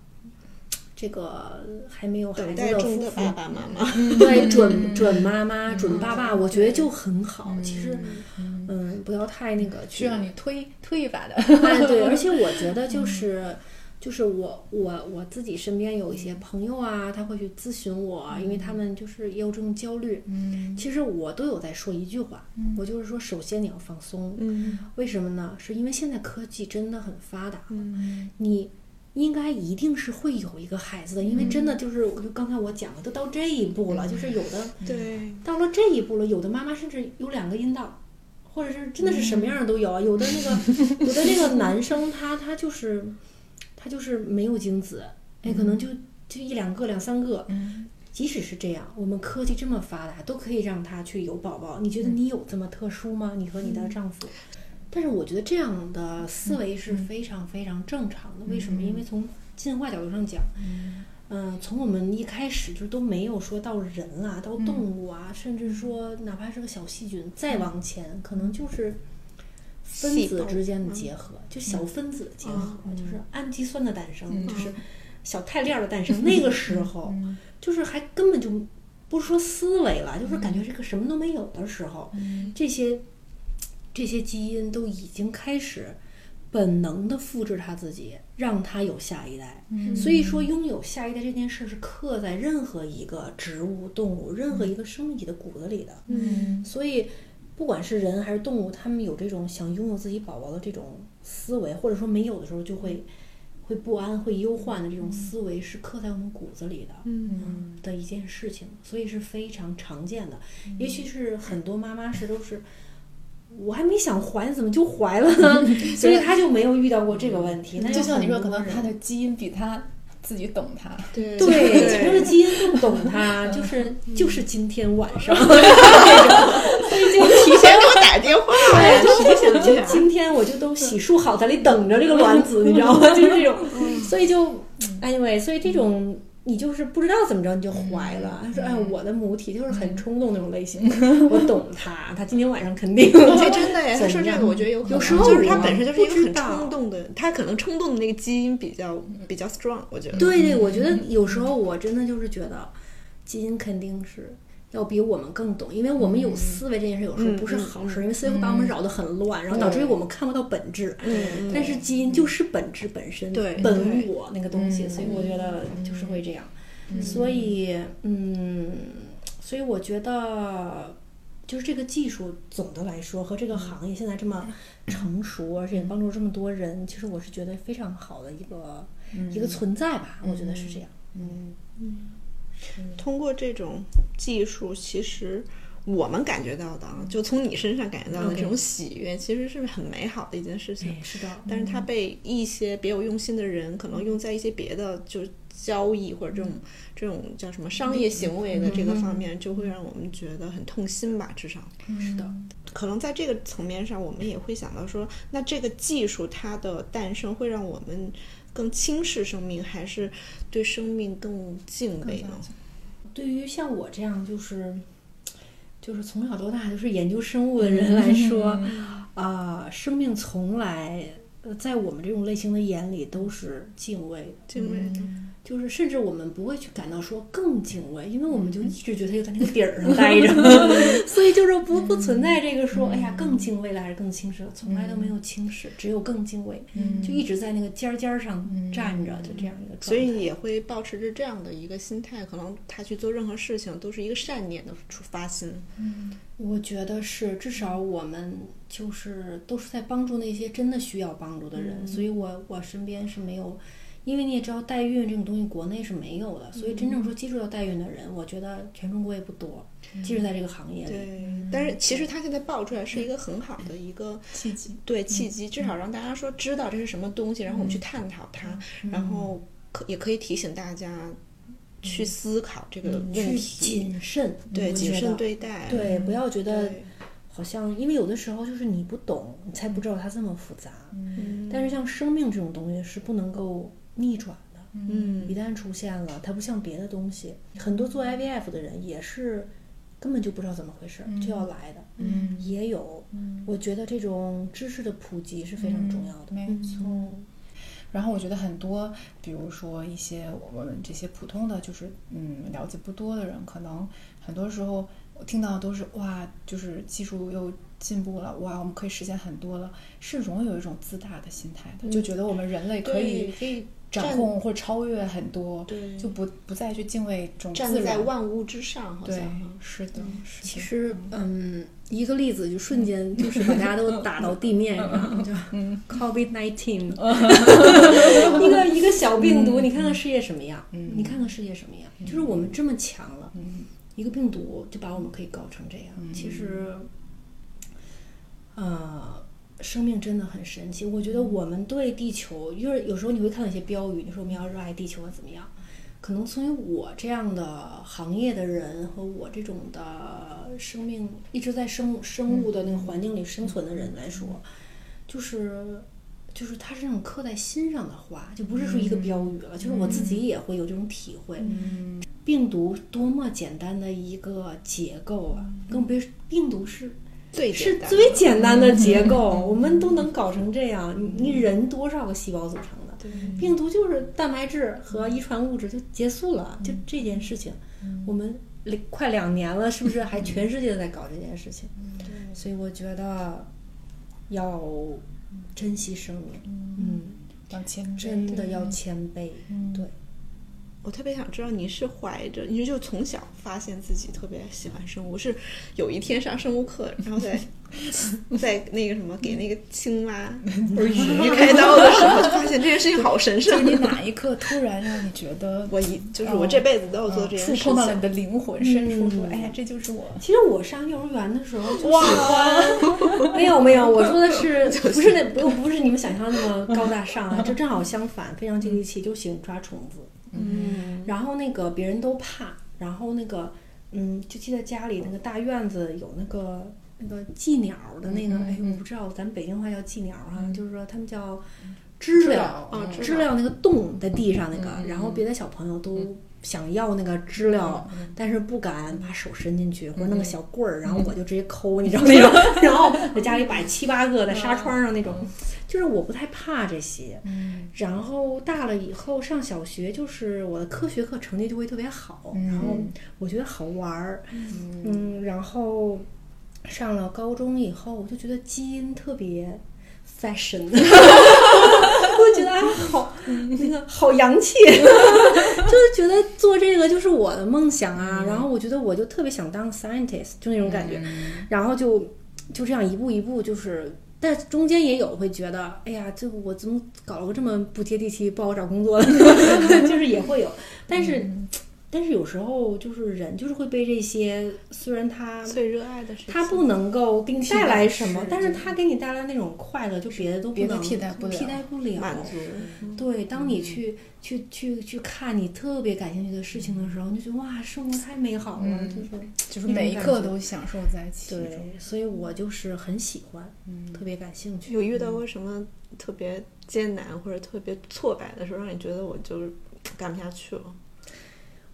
这个还没有孩子的夫妇，爸爸妈妈。对准准妈妈、准爸爸，我觉得就很好。其实，嗯，不要太那个去需要你推推一把的。哎，对，而且我觉得就 是。就是我我我自己身边有一些朋友啊，他会去咨询我，因为他们就是也有这种焦虑。嗯其实我都有在说一句话，我就是说，首先你要放松。嗯为什么呢？是因为现在科技真的很发达，嗯你应该一定是会有一个孩子的，因为真的就是，我就刚才我讲的，都到这一步了，就是有的对，到了这一步了，有的妈妈甚至有两个阴道，或者是真的是什么样的都有啊。有的那个有的那个男生他他就是他就是没有精子，哎，可能就就一两个两三个。即使是这样，我们科技这么发达，都可以让他去有宝宝。你觉得你有这么特殊吗？你和你的丈夫？但是我觉得这样的思维是非常非常正常的。为什么？因为从进化角度上讲，嗯、从我们一开始就都没有说到人啊，到动物啊，甚至说哪怕是个小细菌，再往前可能就是分子之间的结合，就小分子的结合，就是氨基酸的诞生，就是小肽链儿的诞生。那个时候，就是还根本就不是说思维了，就是感觉这个什么都没有的时候，这些这些基因都已经开始本能的复制它自己，让它有下一代。所以说，拥有下一代这件事是刻在任何一个植物、动物、任何一个生命体的骨子里的。嗯所以，不管是人还是动物，他们有这种想拥有自己宝宝的这种思维，或者说没有的时候就会会不安、会忧患的这种思维，是刻在我们骨子里的。嗯的一件事情，所以是非常常见的。也许是很多妈妈是都是，我还没想怀，怎么就怀了呢？所以她就没有遇到过这个问题。那就像你说，可能他的基因比他自己懂他。对对，他的基因更懂他，就是就是今天晚上，提前给我打电话呀，提醒就一下。今天我就都洗漱好，在里等着这个卵子，你知道吗？就是这种，所以就，anyway，所以这种你就是不知道怎么着你就怀了。他说：“哎，我的母体就是很冲动那种类型，我懂他，他今天晚上肯定。”这真的呀，他说这个，我觉得有可能，有时候就是他本身就是一个很冲动的，他可能冲动的那个基因比较比较 strong，我觉得。对对，我觉得有时候我真的就是觉得基因肯定是要比我们更懂，因为我们有思维这件事有时候不是好事，因为思维会把我们扰得很乱，然后导致于我们看不到本质。嗯但是基因就是本质本身，对本我那个东西，所以我觉得就是会这样。所以，嗯，所以我觉得。就是这个技术，总的来说和这个行业现在这么 成熟，而且帮助这么多人，其实我是觉得非常好的一个、一个存在吧。我觉得是这样。嗯嗯通过这种技术，其实我们感觉到的，啊，就从你身上感觉到的这种喜悦，其实是很美好的一件事情。是的，但是它被一些别有用心的人，可能用在一些别的就交易或者这种这种叫什么商业行为的这个方面，就会让我们觉得很痛心吧。至少。是的，可能在这个层面上，我们也会想到说，那这个技术它的诞生会让我们更轻视生命，还是对生命更敬畏呢？对于像我这样就是就是从小到大就是研究生物的人来说，啊、生命从来呃在我们这种类型的眼里都是敬畏，敬畏。就是甚至我们不会去感到说更敬畏，因为我们就一直觉得他就在那个底儿上待着，所以就是不不存在这个说哎呀更敬畏了还是更轻视了，从来都没有轻视，只有更敬畏，就一直在那个尖尖儿上站着，就这样一个状态。所以也会保持着这样的一个心态，可能他去做任何事情都是一个善念的出发心。我觉得是，至少我们就是都是在帮助那些真的需要帮助的人，所以我我身边是没有，因为你也知道代孕这种东西国内是没有的，所以真正说接触到代孕的人，我觉得全中国也不多，即使在这个行业里。对，但是其实它现在爆出来是一个很好的一个契机，对契机，至少让大家说知道这是什么东西，然后我们去探讨它，然后可也可以提醒大家去思考这个问去题，谨慎，对谨慎对待，对，不要觉得对好像，因为有的时候就是你不懂，你才不知道它这么复杂。嗯但是像生命这种东西是不能够逆转的，嗯一旦出现了，它不像别的东西，很多做 IVF 的人也是根本就不知道怎么回事、就要来的，嗯也有。我觉得这种知识的普及是非常重要的。没错。然后我觉得很多，比如说一些我们这些普通的，就是嗯了解不多的人，可能很多时候我听到的都是哇，就是技术又进步了，哇，我们可以实现很多了，是容易有一种自大的心态的，就觉得我们人类可以可以掌控或超越很多，对。就不不再去敬畏这种站在。万物之上，好对像，是的，是的。其实，嗯，一个例子就瞬间 就是把大家都打到地面上，就 COVID nineteen，一个一个小病毒，你看看世界什么样？你看看世界什么样？就是我们这么强了，一个病毒就把我们可以搞成这样。其实，呃，生命真的很神奇。我觉得我们对地球，就是有时候你会看到一些标语，你说我们要热爱地球啊，怎么样？可能从于我这样的行业的人和我这种的生命一直在生生物的那个环境里生存的人来说，就是就是它是那种刻在心上的话，就不是说一个标语了，就是我自己也会有这种体会。病毒多么简单的一个结构啊，更别病毒是最是最简单的结构，我们都能搞成这样。你你人多少个细胞组成的？病毒就是蛋白质和遗传物质就结束了，就这件事情，我们两快两年了，是不是还全世界都在搞这件事情？所以我觉得要珍惜生命，嗯，要谦，真的要谦卑，对。我特别想知道你是怀着，你就从小发现自己特别喜欢生物，是有一天上生物课，然后在 在那个什么给那个青蛙 不是鱼开刀的时候，就发现这件事情好神圣。你哪一刻突然让你觉得我一就是我这辈子都要做这件事情。触碰到了你的灵魂深处，说哎呀，这就是我。其实我上幼儿园的时候就喜欢，没有没有，我说的是不是那不不是你们想象那么高大上啊？就正好相反，非常接地气，就喜欢抓虫子。嗯，然后那个别人都怕，然后那个嗯，就记得家里那个大院子有那个那个寄鸟的那个，哎，我不知道咱北京话叫寄鸟哈、就是说他们叫知了知了，嗯知了。那个洞在地上那个，然后别的小朋友都想要那个知了，但是不敢把手伸进去，或者弄个小棍儿，然后我就直接抠，你知道那种，然后在家里摆七八个在纱窗上那种，就是我不太怕这些。然后大了以后上小学，就是我的科学课成绩就会特别好，然后我觉得好玩儿，嗯，然后上了高中以后，我就觉得基因特别 fashion，我觉得啊好那个好洋气，就是觉得做这个就是我的梦想啊。然后我觉得我就特别想当 scientist，就那种感觉，然后就就这样一步一步就是。但中间也有会觉得，哎呀，这我怎么搞了个这么不接地气、不好找工作的，就是也会有。但是，但是有时候就是人就是会被这些，虽然他最热爱的事情，它不能够给你带来什么，但是他给你带来那种快乐，就别的都不别的能替代不了替代不了。满足。对，当你去去去去看你特别感兴趣的事情的时候，你就觉得哇，生活太美好了，就是就是每一刻都享受在其中。对，所以我就是很喜欢，特别感兴趣。有遇到过什么特别艰难或者特别挫败的时候，让你觉得我就是干不下去了？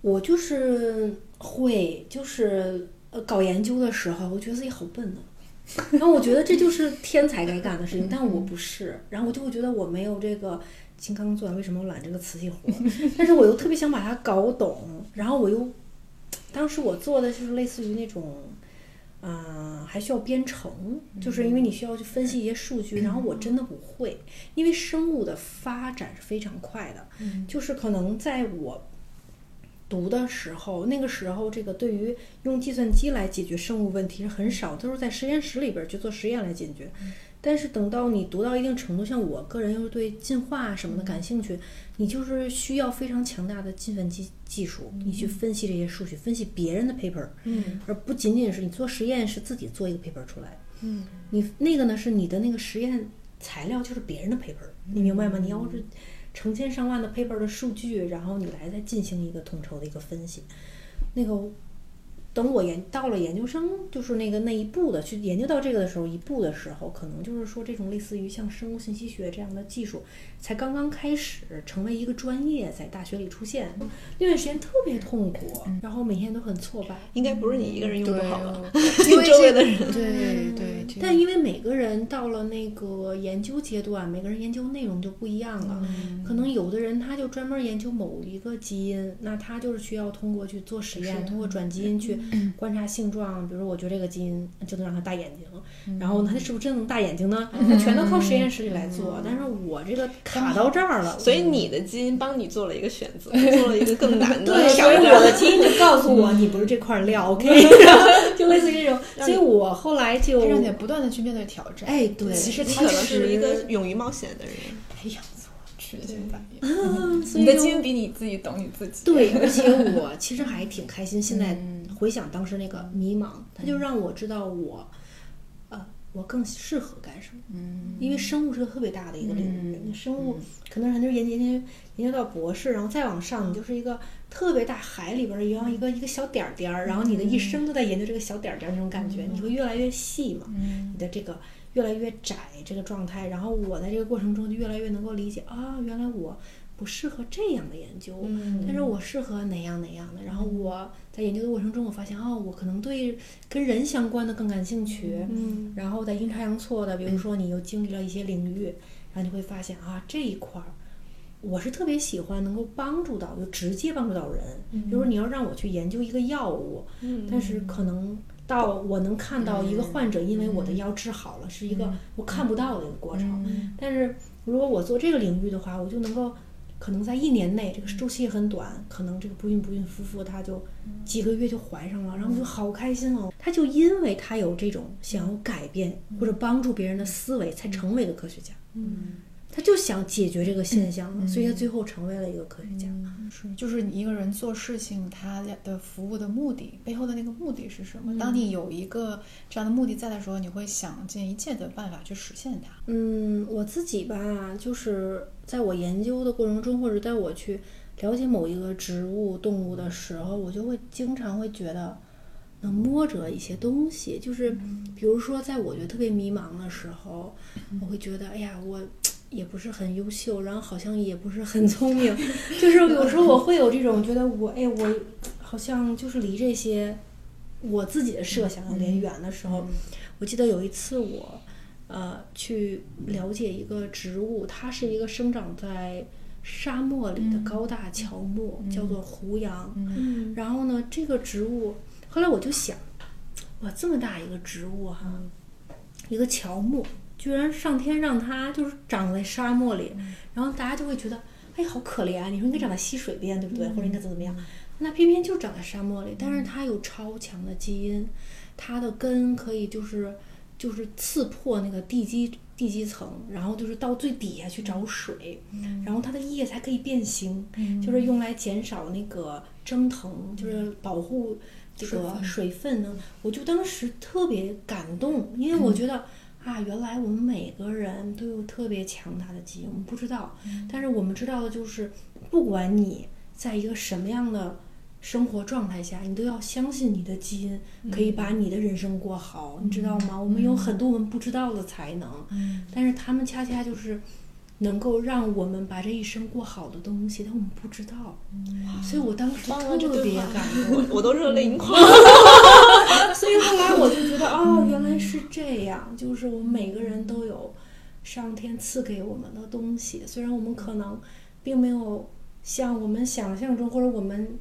我就是会，就是呃搞研究的时候，我觉得自己好笨呢。然后我觉得这就是天才该干的事情，但我不是。然后我就会觉得我没有这个金刚钻，为什么我揽这个瓷器活？但是我又特别想把它搞懂。然后我又，当时我做的就是类似于那种，嗯、还需要编程，就是因为你需要去分析一些数据，然后我真的不会，因为生物的发展是非常快的，就是可能在我读的时候，那个时候这个对于用计算机来解决生物问题是很少，都是在实验室里边儿去做实验来解决。但是等到你读到一定程度，像我个人又是对进化什么的感兴趣，你就是需要非常强大的计算机技术，你去分析这些数据，分析别人的 paper，嗯，而不仅仅是你做实验是自己做一个 paper 出来，嗯，你那个呢是你的那个实验材料就是别人的 paper，你明白吗？你要是成千上万的 paper 的数据，然后你来再进行一个统筹的一个分析，那个等我研到了研究生，就是那个那一步的去研究到这个的时候，一步的时候，可能就是说这种类似于像生物信息学这样的技术，才刚刚开始成为一个专业，在大学里出现。那段时间特别痛苦，然后每天都很挫败。应该不是你一个人用不好吧？因为周围的人对对，这但因为每个人到了那个研究阶段，每个人研究内容就不一样了。可能有的人他就专门研究某一个基因，那他就是需要通过去做实验，通过转基因去观察性状。比如说，我觉得这个基因就能让他大眼睛，然后呢，他是不是真能大眼睛呢？那全都靠实验室里来做。但是我这个卡到这儿了，所以你的基因帮你做了一个选择，做了一个更难的 对，所以我的。基因就告诉我，你不是这块料，OK，就类似于这种。所以我后来就让你不断的去面对挑战。哎，对，其实你可他能是一个勇于冒险的人。培养错确信反应。所以你的基因比你自己懂你自己。对，而且我其实还挺开心。现在回想当时那个迷茫，它就让我知道我，呃，我更适合干什么。嗯，因为生物是个特别大的一个领域，那生物可能很多人研究研究研究到博士，然后再往上，你就是一个特别大海里边儿一样一个一个小点儿点儿，然后你的一生都在研究这个小点儿点儿那种感觉，你会越来越细嘛，你的这个越来越窄这个状态，然后我在这个过程中就越来越能够理解啊，原来我不适合这样的研究，但是我适合哪样哪样的。然后我在研究的过程中，我发现哦，我可能对跟人相关的更感兴趣，嗯，然后在阴差阳错的，比如说你又经历了一些领域，然后你会发现啊这一块儿。我是特别喜欢能够帮助到，就直接帮助到人。比如说你要让我去研究一个药物，但是可能到我能看到一个患者因为我的药治好了，是一个我看不到的一个过程。但是如果我做这个领域的话，我就能够可能在一年内，这个周期也很短，可能这个不孕不孕夫妇他就几个月就怀上了，然后我就好开心哦。他就因为他有这种想要改变或者帮助别人的思维，才成为了科学家。嗯。他就想解决这个现象，所以他最后成为了一个科学家。是，就是你一个人做事情，他的服务的目的背后的那个目的是什么？当你有一个这样的目的在的时候，你会想尽一切的办法去实现它。嗯，我自己吧，就是在我研究的过程中，或者在我去了解某一个植物、动物的时候，我就会经常会觉得能摸着一些东西，就是比如说，在我觉得特别迷茫的时候，我会觉得，哎呀，我 也不是很优秀，然后好像也不是很聪明，就是有时候我会有这种觉得我哎我 好像就是离这些我自己的设想有点远的时候。我记得有一次我呃去了解一个植物，它是一个生长在沙漠里的高大乔木，叫做胡杨。嗯然后呢，这个植物后来我就想，哇，这么大一个植物哈，一个乔木，居然上天让它就是长在沙漠里，然后大家就会觉得，哎，好可怜啊！你说应该长在溪水边，对不对？或者应该怎么怎么样？那偏偏就长在沙漠里，但是它有超强的基因，它的根可以就是就是刺破那个地基地基层，然后就是到最底下去找水，然后它的叶才可以变形，就是用来减少那个蒸腾，就是保护这个水分呢。我就当时特别感动，因为我觉得。啊，原来我们每个人都有特别强大的基因，我们不知道，但是我们知道的就是，不管你在一个什么样的生活状态下，你都要相信你的基因可以把你的人生过好，你知道吗？我们有很多我们不知道的才能，但是他们恰恰就是能够让我们把这一生过好的东西，但我们不知道，所以我当时特别感 动。我我都热泪盈眶。所以后来我就觉得，哦，原来是这样，就是我们每个人都有上天赐给我们的东西，虽然我们可能并没有像我们想象中或者我们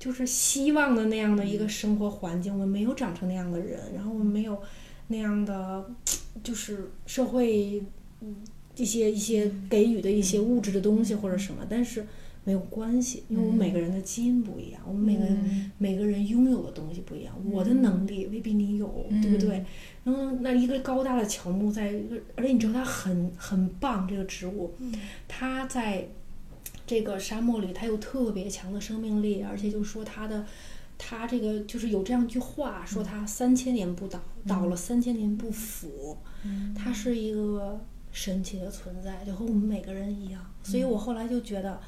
就是希望的那样的一个生活环境，我们没有长成那样的人，然后我们没有那样的就是社会嗯一些一些给予的一些物质的东西或者什么，但是。没有关系，因为我们每个人的基因不一样，我们每个人、每个人拥有的东西不一样。我的能力未必你有，对不对？然后那一个高大的乔木在一个，而且你知道它很很棒，这个植物，它在这个沙漠里，它有特别强的生命力，而且就说它的。它这个就是有这样一句话，说它三千年不倒，倒了三千年不腐，它是一个神奇的存在，就和我们每个人一样。所以我后来就觉得，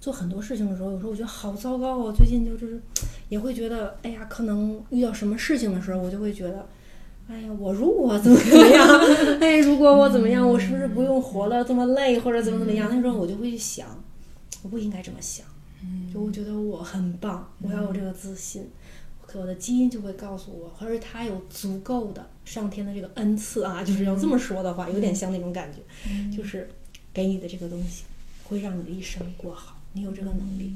做很多事情的时候，有时候我觉得好糟糕哦。最近就是也会觉得，哎呀，可能遇到什么事情的时候，我就会觉得，哎呀，我如果怎么怎么样，哎，如果我怎么样，我是不是不用活了这么累，或者怎么怎么样？那时候我就会去想，我不应该这么想。就我觉得我很棒，我要有这个自信，可我的基因就会告诉我，或者他有足够的上天的这个恩赐啊，就是要这么说的话，有点像那种感觉，就是给你的这个东西会让你的一生过好，你有这个能力。